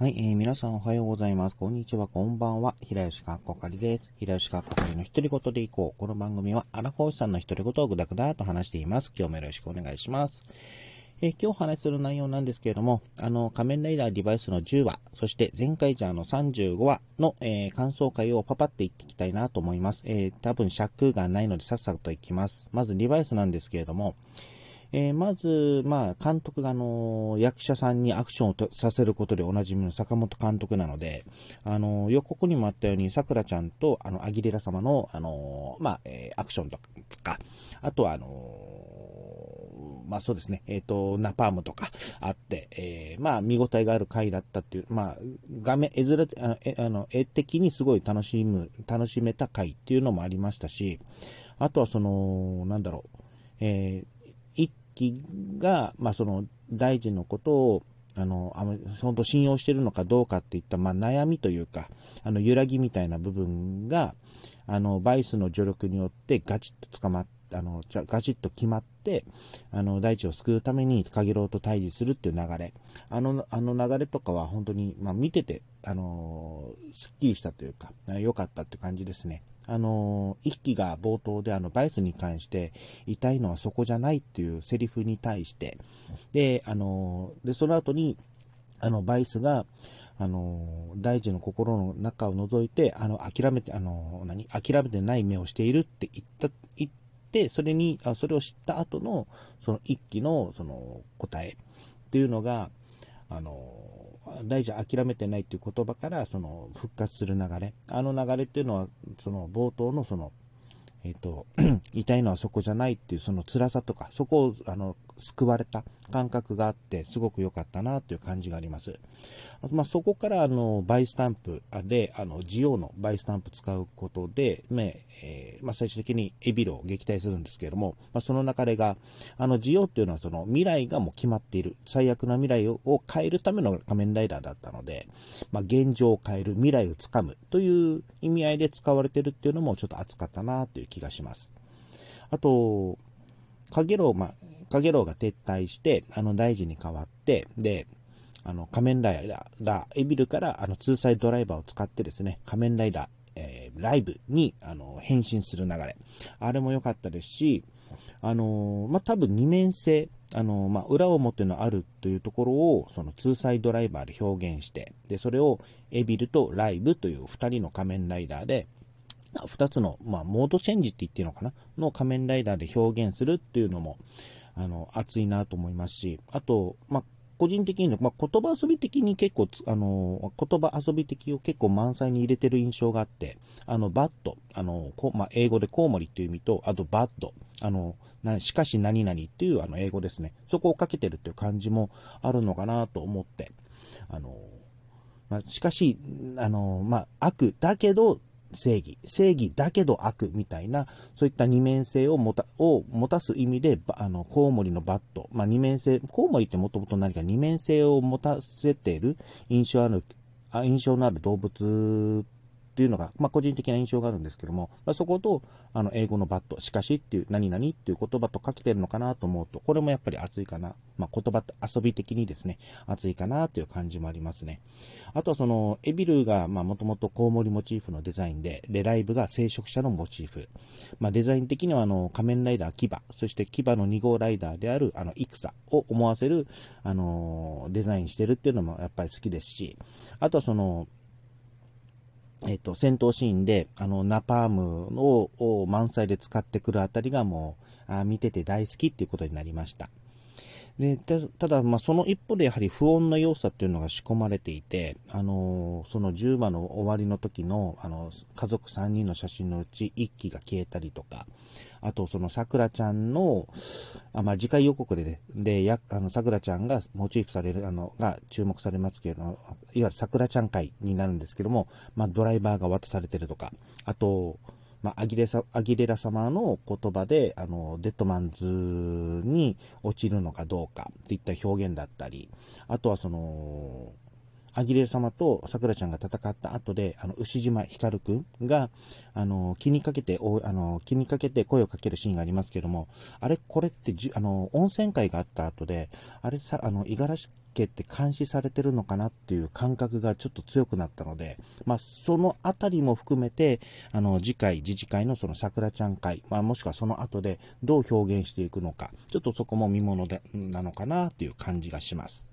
はい、えー、皆さんおはようございます。こんにちは、こんばんは。平吉かっこかりです。平吉かっこかりの独り言でいこう。この番組は、アラフォーさんの独り言をぐだぐだと話しています。今日もよろしくお願いします。えー、今日お話しする内容なんですけれども、あの、仮面ライダーデバイスの10話、そして前回じゃあの35話の、えー、感想会をパパっていっていきたいなと思います。えー、多分尺がないのでさっさといきます。まずデバイスなんですけれども、えー、まず、まあ、監督が、あの役者さんにアクションをさせることでおなじみの坂本監督なので、あの予告にもあったように、さくらちゃんと、あの、アギレラ様の、あのまあ、え、アクションとか、あとは、あのまあそうですね、えっ、と、ナパームとかあって、え、まあ見応えがある回だったっていう、まあ画面、絵面、あのあの絵的にすごい楽しむ、楽しめた回っていうのもありましたし、あとはその、なんだろう、えー、機が、まあ、その大臣のことをあの、本当信用してるのかどうかっていった、まあ、悩みというか、あの、揺らぎみたいな部分が、あの、バイスの助力によってガチッと捕まっあの、ガチッと決まって、あの、大地を救うために、かげろうと対峙するっていう流れ。あの、あの流れとかは本当に、まあ、見てて、あのすっきりしたというか、良かったって感じですね。あの、一機が冒頭であの、バイスに関して、痛いのはそこじゃないっていうセリフに対して、で、あの、で、その後に、あの、バイスが、あの、大事の心の中を覗いて、あの、諦めて、あの、何諦めてない目をしているって言った、言って、それに、あそれを知った後の、その一機の、その、答えっていうのが、あの、大事諦めてないっていう言葉からその復活する流れ。あの流れっていうのはその冒頭のそのえっ、ー、と痛いのはそこじゃないっていうその辛さとかそこをあの救われた感覚があって、すごく良かったなという感じがあります。あとまあ、そこからあのバイスタンプで、あのジオウのバイスタンプ使うことで、ねえー、まあ、最終的にエビルを撃退するんですけれども、まあ、その流れが、あのジオウっていうのはその未来がもう決まっている、最悪な未来を変えるための仮面ライダーだったので、まあ、現状を変える、未来をつかむという意味合いで使われてるっていうのもちょっと熱かったなという気がします。あと、かげろう、まあ、かげろうが撤退して、あの大臣に代わって、で、あの仮面ライダー、エビルからあのツーサイドライバーを使ってですね、仮面ライダー、えー、ライブにあの変身する流れ。あれも良かったですし、あのー、まあ、多分二面性、あのー、まあ、裏表のあるというところを、そのツーサイドライバーで表現して、で、それをエビルとライブという二人の仮面ライダーで、二つの、まあ、モードチェンジって言っていいのかな？の仮面ライダーで表現するっていうのも、あの、熱いなと思いますし、あと、まあ、個人的に、まあ、言葉遊び的に結構、あの、言葉遊び的を結構満載に入れてる印象があって、あの、 bat、あの、こまあ、英語でコウモリっていう意味と、あと but、あの、なしかし何々っていうあの英語ですね。そこをかけてるっていう感じもあるのかなと思って、あの、まあ、しかし、あの、まあ、悪だけど正義、正義だけど悪みたいな、そういった二面性を持たを持たす意味で、あの、コウモリのバット、まあ、二面性、コウモリってもともと何か二面性を持たせている印象ある、印象のある動物っていうのが、まあ、個人的な印象があるんですけども、まあ、そこと、あの、英語のバット、しかしっていう、何々っていう言葉とかけてるのかなと思うと、これもやっぱり熱いかな。まあ、言葉と遊び的にですね、熱いかなという感じもありますね。あとはその、エビルが、まあ、もともとコウモリモチーフのデザインで、レライブが聖職者のモチーフ。まあ、デザイン的には、あの、仮面ライダーキバ、そしてキバの2号ライダーである、あの、イクサを思わせる、あの、デザインしてるっていうのもやっぱり好きですし、あとはその、えっ、と、戦闘シーンで、あの、ナパームを満載で使ってくるあたりがもう、あ見てて大好きっていうことになりました。でただ、まあ、その一方でやはり不穏な要素っていうのが仕込まれていて、あのその10話の終わりの時の、あの家族3人の写真のうち1機が消えたりとか、あとそのさくらちゃんの、あまあ、次回予告で、ね、で、や、あの、さくらちゃんがモチーフされる、あの、が注目されますけど、いわゆるさくらちゃん会になるんですけども、まあ、ドライバーが渡されてるとか、あと、まあ、アギレアギレラ様の言葉で、あの、デッドマンズに落ちるのかどうかといった表現だったり、あとはその、アギレラ様と桜ちゃんが戦った後で、あの、牛島光くんが、あの、気にかけて、おあの、気にかけて声をかけるシーンがありますけども、あれ、これってじ、あの、温泉会があった後で、あれさ、あの、五十嵐けて監視されてるのかなっていう感覚がちょっと強くなったので、まあ、そのあたりも含めて、あの、次回、次次回のその桜ちゃん会、まあ、もしくはその後でどう表現していくのか、ちょっとそこも見もので、なのかなっていう感じがします。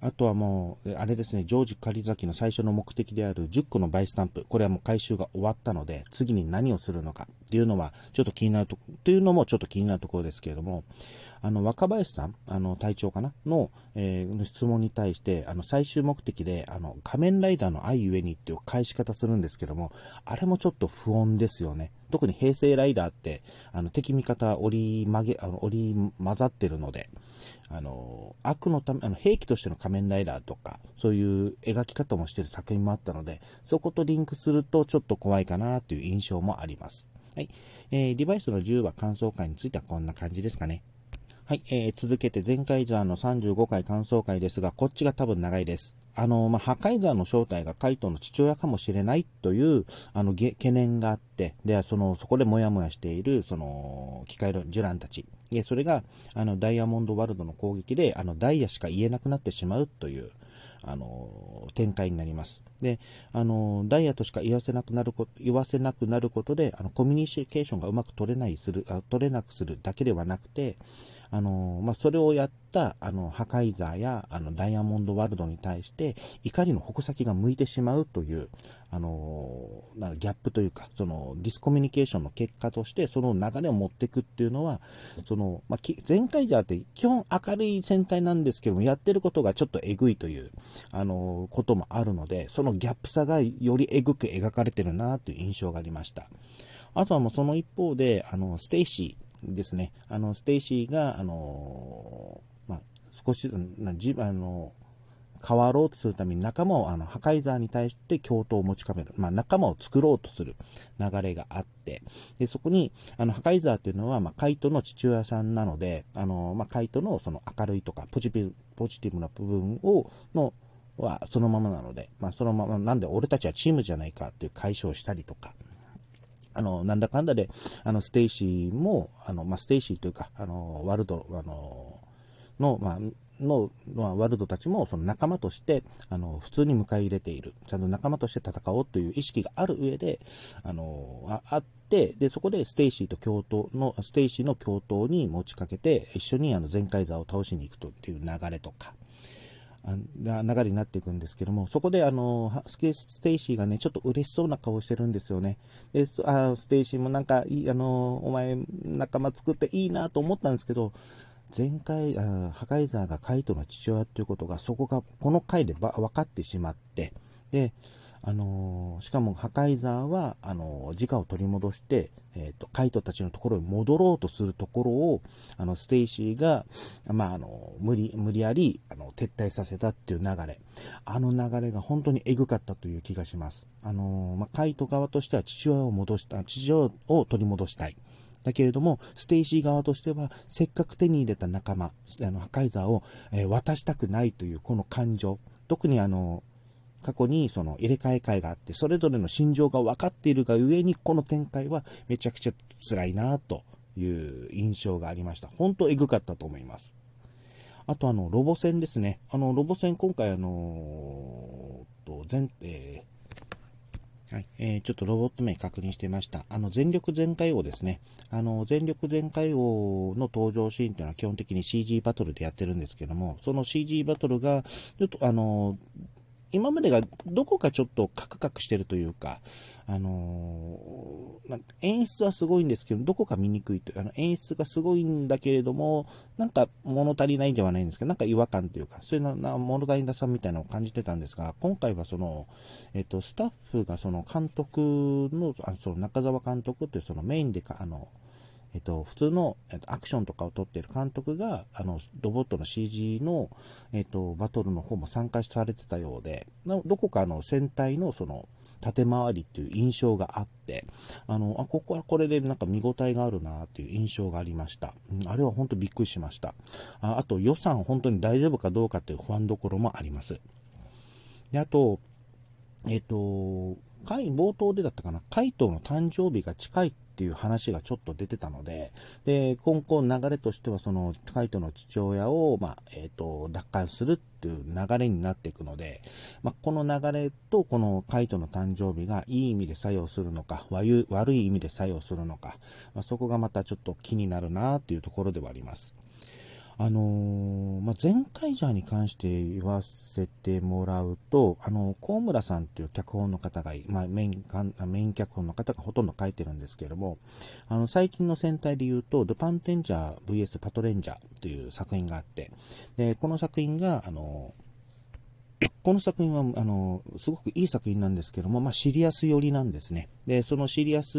あとはもう、あれですね、ジョージ狩崎の最初の目的である10個のバイスタンプ、これはもう回収が終わったので、次に何をするのかっていうのは、ちょっと気になると、というのもちょっと気になるところですけれども、あの、若林さん、あの、隊長かな？の、えー、質問に対して、あの、最終目的で、あの、仮面ライダーの愛ゆえにっていう返し方するんですけども、あれもちょっと不穏ですよね。特に平成ライダーって、あの、敵味方折り曲げ、あの、折り混ざってるので、あの、悪のため、あの、兵器としての仮面ライダーとか、そういう描き方もしてる作品もあったので、そことリンクするとちょっと怖いかなという印象もあります。はい。えー、デバイスの10話感想会についてはこんな感じですかね。はい、えー、続けて前回座の35回感想会ですが、こっちが多分長いです。あの、まあ、破壊座の正体がカイトの父親かもしれないという、あの、懸念があって、で、その、そこでモヤモヤしている、その、機械のジュランたち。で、それが、あの、ダイヤモンドワールドの攻撃で、あの、ダイヤしか言えなくなってしまうという、あの、展開になります。で、あの、ダイヤとしか言わせなくなること、言わせなくなることで、あの、コミュニケーションがうまく取れないする、あ取れなくするだけではなくて、あの、まあ、それをやった、あの、破壊ザーや、あの、ダイヤモンドワールドに対して、怒りの矛先が向いてしまうという、あの、なギャップというか、その、ディスコミュニケーションの結果として、その流れを持っていくっていうのは、その、まあ、前回ザーって基本明るい戦隊なんですけども、やってることがちょっとえぐいという、あの、こともあるので、そのギャップさがよりえぐく描かれてるなという印象がありました。あとはもうその一方で、あの、ステイシー、ですね、あの、ステイシーが、あのまあ、少し、なじあの変わろうとするために仲間を、あの、破壊ザーに対して共闘を持ちかめる。まあ、仲間を作ろうとする流れがあって、で、そこに、あの、破壊ザーっていうのは、まあ、カイトの父親さんなので、あの、まあ、カイトのその明るいとか、ポジティブ、ポジティブな部分を、の、はそのままなので、まあ、そのまま、なんで俺たちはチームじゃないかっていう解消したりとか、あの、なんだかんだで、あの、ステイシーも、あの、まあ、ステイシーというか、あの、ワルド、あの、の、まあ、の、まあ、ワルドたちもその仲間として、あの、普通に迎え入れている。ちゃんと仲間として戦おうという意識がある上で、あの、あって、で、そこでステイシーと共闘の、ステイシーの共闘に持ちかけて、一緒にあの、ゼンカイジャーを倒しに行くとっていう流れとか、流れになっていくんですけども、そこであの、スケステイシーがね、ちょっと嬉しそうな顔してるんですよね。で、あステイシーもなんかいい、あの、お前仲間作っていいなと思ったんですけど、前回、あハカイザーがカイトの父親ということが、そこがこの回で分かってしまって、で、あのー、しかもハカイザーは、あのー、自我を取り戻して、えっ、ー、と、カイトたちのところに戻ろうとするところを、あの、ステイシーが、まあ、あの、無理、無理やり、あの、撤退させたっていう流れ。あの流れが本当にエグかったという気がします。あのまあ、カイト側としては父親を戻した、父親を取り戻したい。だけれども、ステイシー側としては、せっかく手に入れた仲間、あの、ハカイザーを、え渡したくないというこの感情。特にあの、過去にその入れ替え回があって、それぞれの心情が分かっているがゆえに、この展開はめちゃくちゃ辛いなという印象がありました。本当エグかったと思います。あとあの、ロボ戦ですね。あの、ロボ戦今回あのー、と、全、えー、はい、えー、ちょっとロボット名確認してました。あの、全力全開王ですね。あの、全力全開王の登場シーンというのは基本的に CG バトルでやってるんですけども、その CG バトルが、ちょっとあの、今までがどこかちょっとカクカクしてるというか、あのー、演出はすごいんですけど、どこか見にくいという、あの演出がすごいんだけれども、なんか物足りないんではないんですけど、なんか違和感というか、そういうな物足りなさみたいなのを感じてたんですが、今回はその、えっと、スタッフがその監督の、あその中澤監督というそのメインでか、あの、えっと、普通の、えっと、アクションとかを撮っている監督が、あの、ロボットの CG の、えっと、バトルの方も参加されてたようで、どこかの戦隊のその、縦回りっていう印象があって、あの、あ、ここはこれでなんか見応えがあるなっていう印象がありました。あれは本当びっくりしました。ああと予算本当に大丈夫かどうかっていう不安どころもあります。で、あと、えっ、と、回冒頭でだったかな、カイトの誕生日が近いっていう話がちょっと出てたので、で、今後流れとしてはそのカイトの父親を、まあ、えっ、ー、と、奪還するっていう流れになっていくので、まあ、この流れとこのカイトの誕生日がいい意味で作用するのか、悪い意味で作用するのか、まあ、そこがまたちょっと気になるなっていうところではあります。あのー、まあ、前回者に関して言わせてもらうと、あの、高村さんという脚本の方が、まあ、メイン、メイン脚本の方がほとんど書いてるんですけれども、あの、最近の戦隊で言うと、ドパンテンジャー VS. パトレンジャーという作品があって、で、この作品が、あのーこの作品は、あの、すごくいい作品なんですけども、まあ、シリアス寄りなんですね。で、そのシリアス、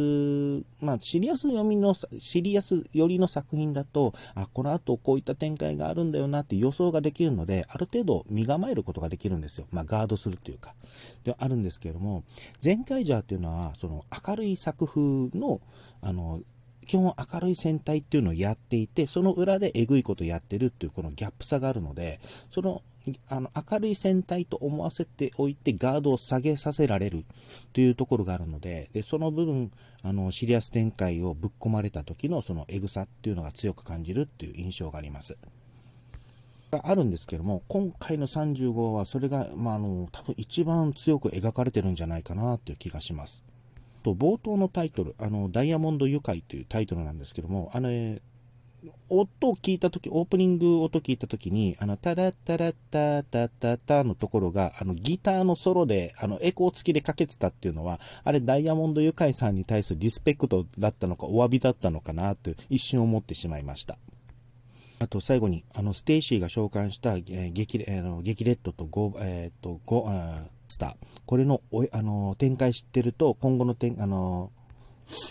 まあ、シリアス読みの、シリアス寄りの作品だと、あ、この後こういった展開があるんだよなって予想ができるので、ある程度身構えることができるんですよ。まあ、ガードするというか。で、あるんですけれども、前回ジャーっていうのは、その明るい作風の、あの、基本明るい戦隊っていうのをやっていて、その裏でえぐいことやってるっていうこのギャップ差があるので、そのあの明るい戦隊と思わせておいてガードを下げさせられるというところがあるので、でその部分、あのシリアス展開をぶっ込まれた時のそのエグさっていうのが強く感じるっていう印象があります。があるんですけども、今回の35はそれが、まあ、あの多分一番強く描かれてるんじゃないかなっていう気がします。と冒頭のタイトル、あのダイヤモンド愉快というタイトルなんですけども、あの、音を聞いたとき、オープニング音聞いたときに、あの、タラッタラッタタタタのところが、あの、ギターのソロで、あの、エコー付きでかけてたっていうのは、あれ、ダイヤモンドユカイさんに対するリスペクトだったのか、お詫びだったのかな、と一瞬思ってしまいました。あと最後に、あの、ステイシーが召喚した、えー、激、えー、激レッドとゴ、えっ、ー、と、ゴ、スター。これの、おあの、展開知ってると、今後の展、あの、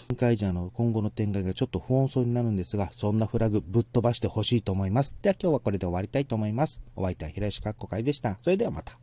展開者の今後の展開がちょっと不穏そうになるんですが、そんなフラグぶっ飛ばしてほしいと思います。では今日はこれで終わりたいと思います。お相手は平石かっこかいでした。それではまた。